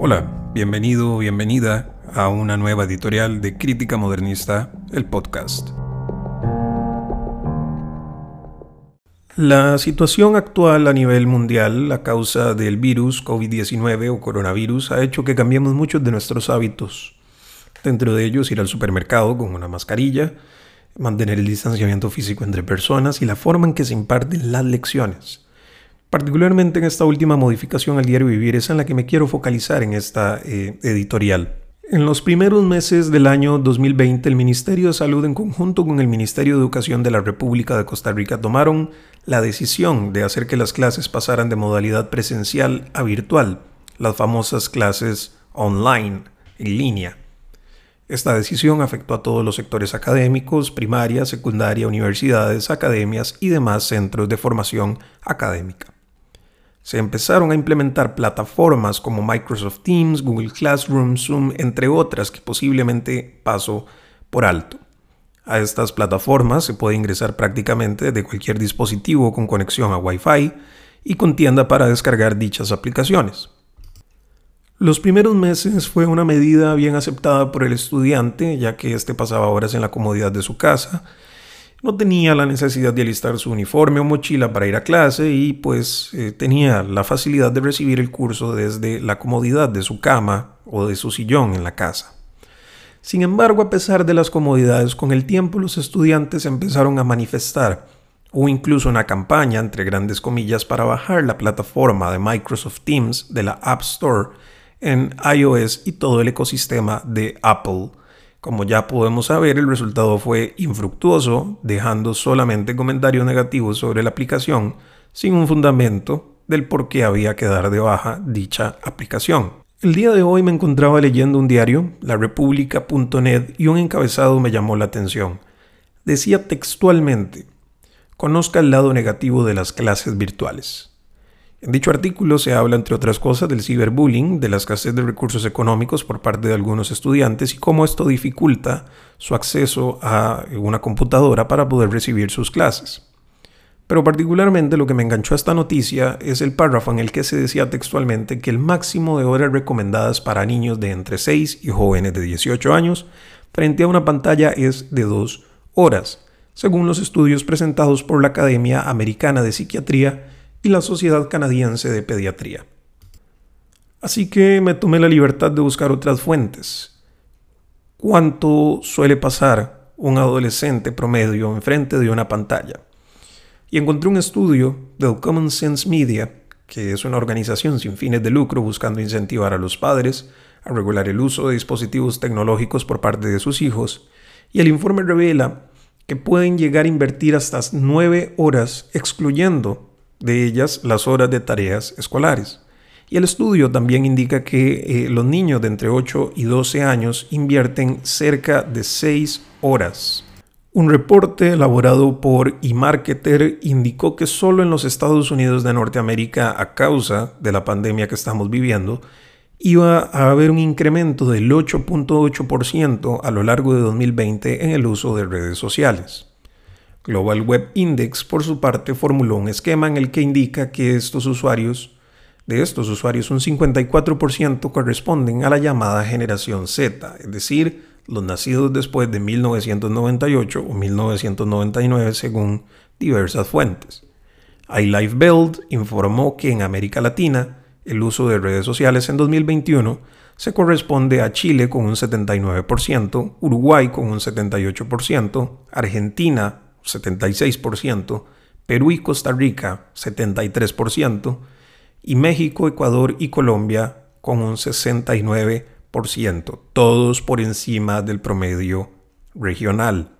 Hola, bienvenido, bienvenida a una nueva editorial de Crítica Modernista, el podcast. La situación actual a nivel mundial a causa del virus COVID-19 o coronavirus ha hecho que cambiemos muchos de nuestros hábitos. Dentro de ellos ir al supermercado con una mascarilla, mantener el distanciamiento físico entre personas y la forma en que se imparten las lecciones. Particularmente en esta última modificación al diario vivir es en la que me quiero focalizar en esta eh, editorial. En los primeros meses del año 2020, el Ministerio de Salud en conjunto con el Ministerio de Educación de la República de Costa Rica tomaron la decisión de hacer que las clases pasaran de modalidad presencial a virtual, las famosas clases online, en línea. Esta decisión afectó a todos los sectores académicos, primaria, secundaria, universidades, academias y demás centros de formación académica se empezaron a implementar plataformas como Microsoft Teams, Google Classroom, Zoom, entre otras que posiblemente paso por alto. A estas plataformas se puede ingresar prácticamente de cualquier dispositivo con conexión a Wi-Fi y con tienda para descargar dichas aplicaciones. Los primeros meses fue una medida bien aceptada por el estudiante, ya que éste pasaba horas en la comodidad de su casa no tenía la necesidad de alistar su uniforme o mochila para ir a clase y pues eh, tenía la facilidad de recibir el curso desde la comodidad de su cama o de su sillón en la casa. Sin embargo, a pesar de las comodidades, con el tiempo los estudiantes empezaron a manifestar o incluso una campaña, entre grandes comillas, para bajar la plataforma de Microsoft Teams de la App Store en iOS y todo el ecosistema de Apple como ya podemos saber, el resultado fue infructuoso, dejando solamente comentarios negativos sobre la aplicación, sin un fundamento del por qué había que dar de baja dicha aplicación. El día de hoy me encontraba leyendo un diario, larepublica.net, y un encabezado me llamó la atención. Decía textualmente, conozca el lado negativo de las clases virtuales. En dicho artículo se habla, entre otras cosas, del ciberbullying, de la escasez de recursos económicos por parte de algunos estudiantes y cómo esto dificulta su acceso a una computadora para poder recibir sus clases. Pero particularmente lo que me enganchó a esta noticia es el párrafo en el que se decía textualmente que el máximo de horas recomendadas para niños de entre 6 y jóvenes de 18 años frente a una pantalla es de 2 horas, según los estudios presentados por la Academia Americana de Psiquiatría la Sociedad Canadiense de Pediatría. Así que me tomé la libertad de buscar otras fuentes. ¿Cuánto suele pasar un adolescente promedio enfrente de una pantalla? Y encontré un estudio del Common Sense Media, que es una organización sin fines de lucro buscando incentivar a los padres a regular el uso de dispositivos tecnológicos por parte de sus hijos, y el informe revela que pueden llegar a invertir hasta nueve horas excluyendo de ellas las horas de tareas escolares. Y el estudio también indica que eh, los niños de entre 8 y 12 años invierten cerca de 6 horas. Un reporte elaborado por eMarketer indicó que solo en los Estados Unidos de Norteamérica, a causa de la pandemia que estamos viviendo, iba a haber un incremento del 8.8% a lo largo de 2020 en el uso de redes sociales. Global Web Index, por su parte, formuló un esquema en el que indica que estos usuarios, de estos usuarios, un 54% corresponden a la llamada generación Z, es decir, los nacidos después de 1998 o 1999 según diversas fuentes. iLife Build informó que en América Latina el uso de redes sociales en 2021 se corresponde a Chile con un 79%, Uruguay con un 78%, Argentina 76%, Perú y Costa Rica 73%, y México, Ecuador y Colombia con un 69%, todos por encima del promedio regional.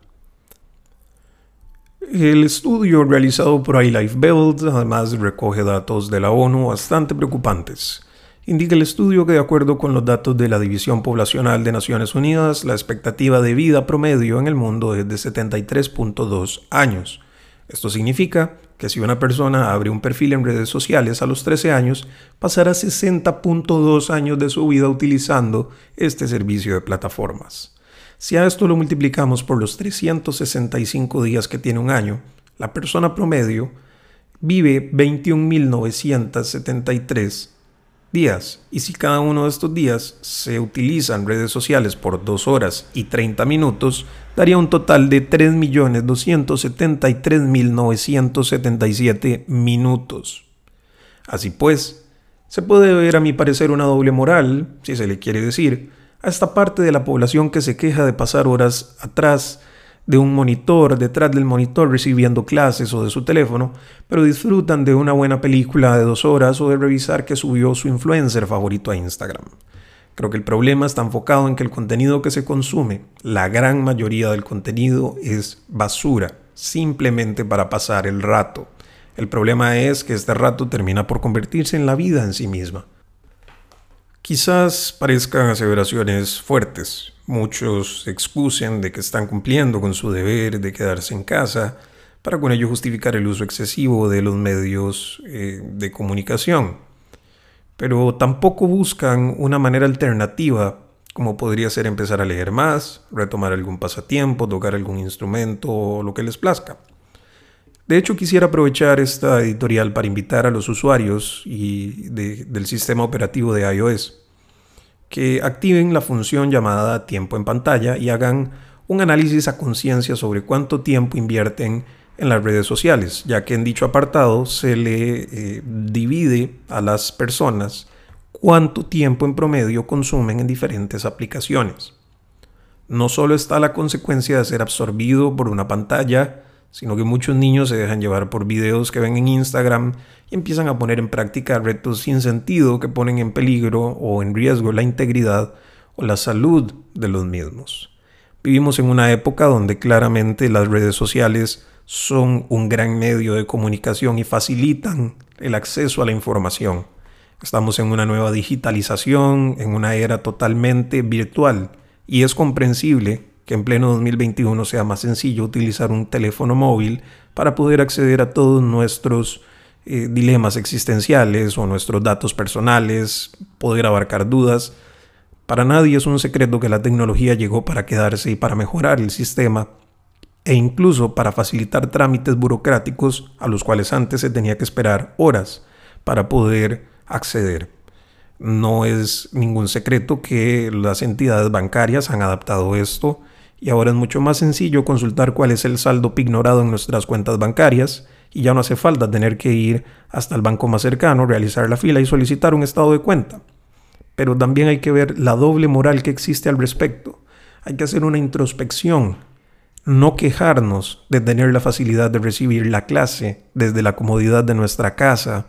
El estudio realizado por iLife Build además recoge datos de la ONU bastante preocupantes. Indica el estudio que de acuerdo con los datos de la División Poblacional de Naciones Unidas, la expectativa de vida promedio en el mundo es de 73.2 años. Esto significa que si una persona abre un perfil en redes sociales a los 13 años, pasará 60.2 años de su vida utilizando este servicio de plataformas. Si a esto lo multiplicamos por los 365 días que tiene un año, la persona promedio vive 21.973 días. Y si cada uno de estos días se utilizan redes sociales por 2 horas y 30 minutos, daría un total de 3.273.977 minutos. Así pues, se puede ver a mi parecer una doble moral, si se le quiere decir, a esta parte de la población que se queja de pasar horas atrás de un monitor, detrás del monitor recibiendo clases o de su teléfono, pero disfrutan de una buena película de dos horas o de revisar que subió su influencer favorito a Instagram. Creo que el problema está enfocado en que el contenido que se consume, la gran mayoría del contenido es basura, simplemente para pasar el rato. El problema es que este rato termina por convertirse en la vida en sí misma. Quizás parezcan aseveraciones fuertes, Muchos se excusen de que están cumpliendo con su deber de quedarse en casa para con ello justificar el uso excesivo de los medios eh, de comunicación. Pero tampoco buscan una manera alternativa como podría ser empezar a leer más, retomar algún pasatiempo, tocar algún instrumento o lo que les plazca. De hecho, quisiera aprovechar esta editorial para invitar a los usuarios y del sistema operativo de iOS que activen la función llamada tiempo en pantalla y hagan un análisis a conciencia sobre cuánto tiempo invierten en las redes sociales, ya que en dicho apartado se le eh, divide a las personas cuánto tiempo en promedio consumen en diferentes aplicaciones. No solo está la consecuencia de ser absorbido por una pantalla, sino que muchos niños se dejan llevar por videos que ven en Instagram y empiezan a poner en práctica retos sin sentido que ponen en peligro o en riesgo la integridad o la salud de los mismos. Vivimos en una época donde claramente las redes sociales son un gran medio de comunicación y facilitan el acceso a la información. Estamos en una nueva digitalización, en una era totalmente virtual y es comprensible que en pleno 2021 sea más sencillo utilizar un teléfono móvil para poder acceder a todos nuestros eh, dilemas existenciales o nuestros datos personales, poder abarcar dudas. Para nadie es un secreto que la tecnología llegó para quedarse y para mejorar el sistema e incluso para facilitar trámites burocráticos a los cuales antes se tenía que esperar horas para poder acceder. No es ningún secreto que las entidades bancarias han adaptado esto y ahora es mucho más sencillo consultar cuál es el saldo pignorado en nuestras cuentas bancarias y ya no hace falta tener que ir hasta el banco más cercano, realizar la fila y solicitar un estado de cuenta. Pero también hay que ver la doble moral que existe al respecto. Hay que hacer una introspección, no quejarnos de tener la facilidad de recibir la clase desde la comodidad de nuestra casa,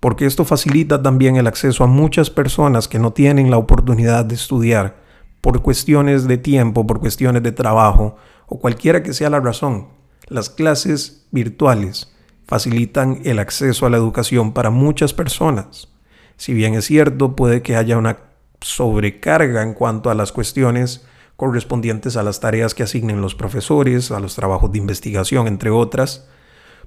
porque esto facilita también el acceso a muchas personas que no tienen la oportunidad de estudiar por cuestiones de tiempo, por cuestiones de trabajo o cualquiera que sea la razón. Las clases virtuales facilitan el acceso a la educación para muchas personas. Si bien es cierto, puede que haya una sobrecarga en cuanto a las cuestiones correspondientes a las tareas que asignen los profesores, a los trabajos de investigación, entre otras,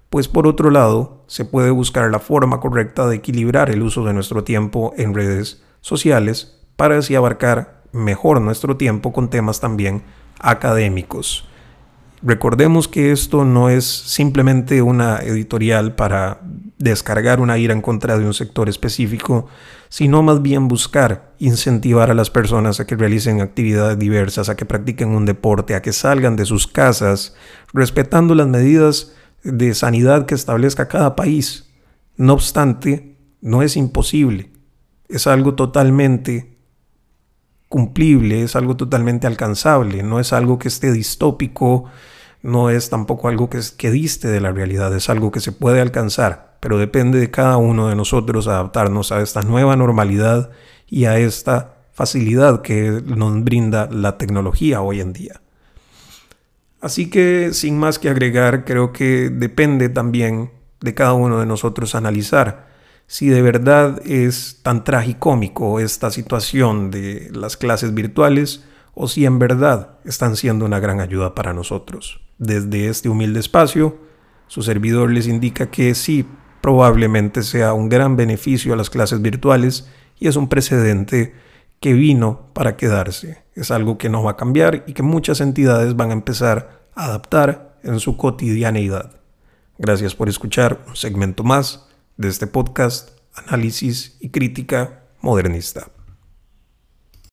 pues por otro lado, se puede buscar la forma correcta de equilibrar el uso de nuestro tiempo en redes sociales para así abarcar mejor nuestro tiempo con temas también académicos. Recordemos que esto no es simplemente una editorial para descargar una ira en contra de un sector específico, sino más bien buscar incentivar a las personas a que realicen actividades diversas, a que practiquen un deporte, a que salgan de sus casas, respetando las medidas de sanidad que establezca cada país. No obstante, no es imposible, es algo totalmente cumplible, es algo totalmente alcanzable, no es algo que esté distópico, no es tampoco algo que, que diste de la realidad, es algo que se puede alcanzar, pero depende de cada uno de nosotros adaptarnos a esta nueva normalidad y a esta facilidad que nos brinda la tecnología hoy en día. Así que, sin más que agregar, creo que depende también de cada uno de nosotros analizar si de verdad es tan tragicómico esta situación de las clases virtuales o si en verdad están siendo una gran ayuda para nosotros. Desde este humilde espacio, su servidor les indica que sí, probablemente sea un gran beneficio a las clases virtuales y es un precedente que vino para quedarse. Es algo que no va a cambiar y que muchas entidades van a empezar a adaptar en su cotidianeidad. Gracias por escuchar un segmento más de este podcast análisis y crítica modernista.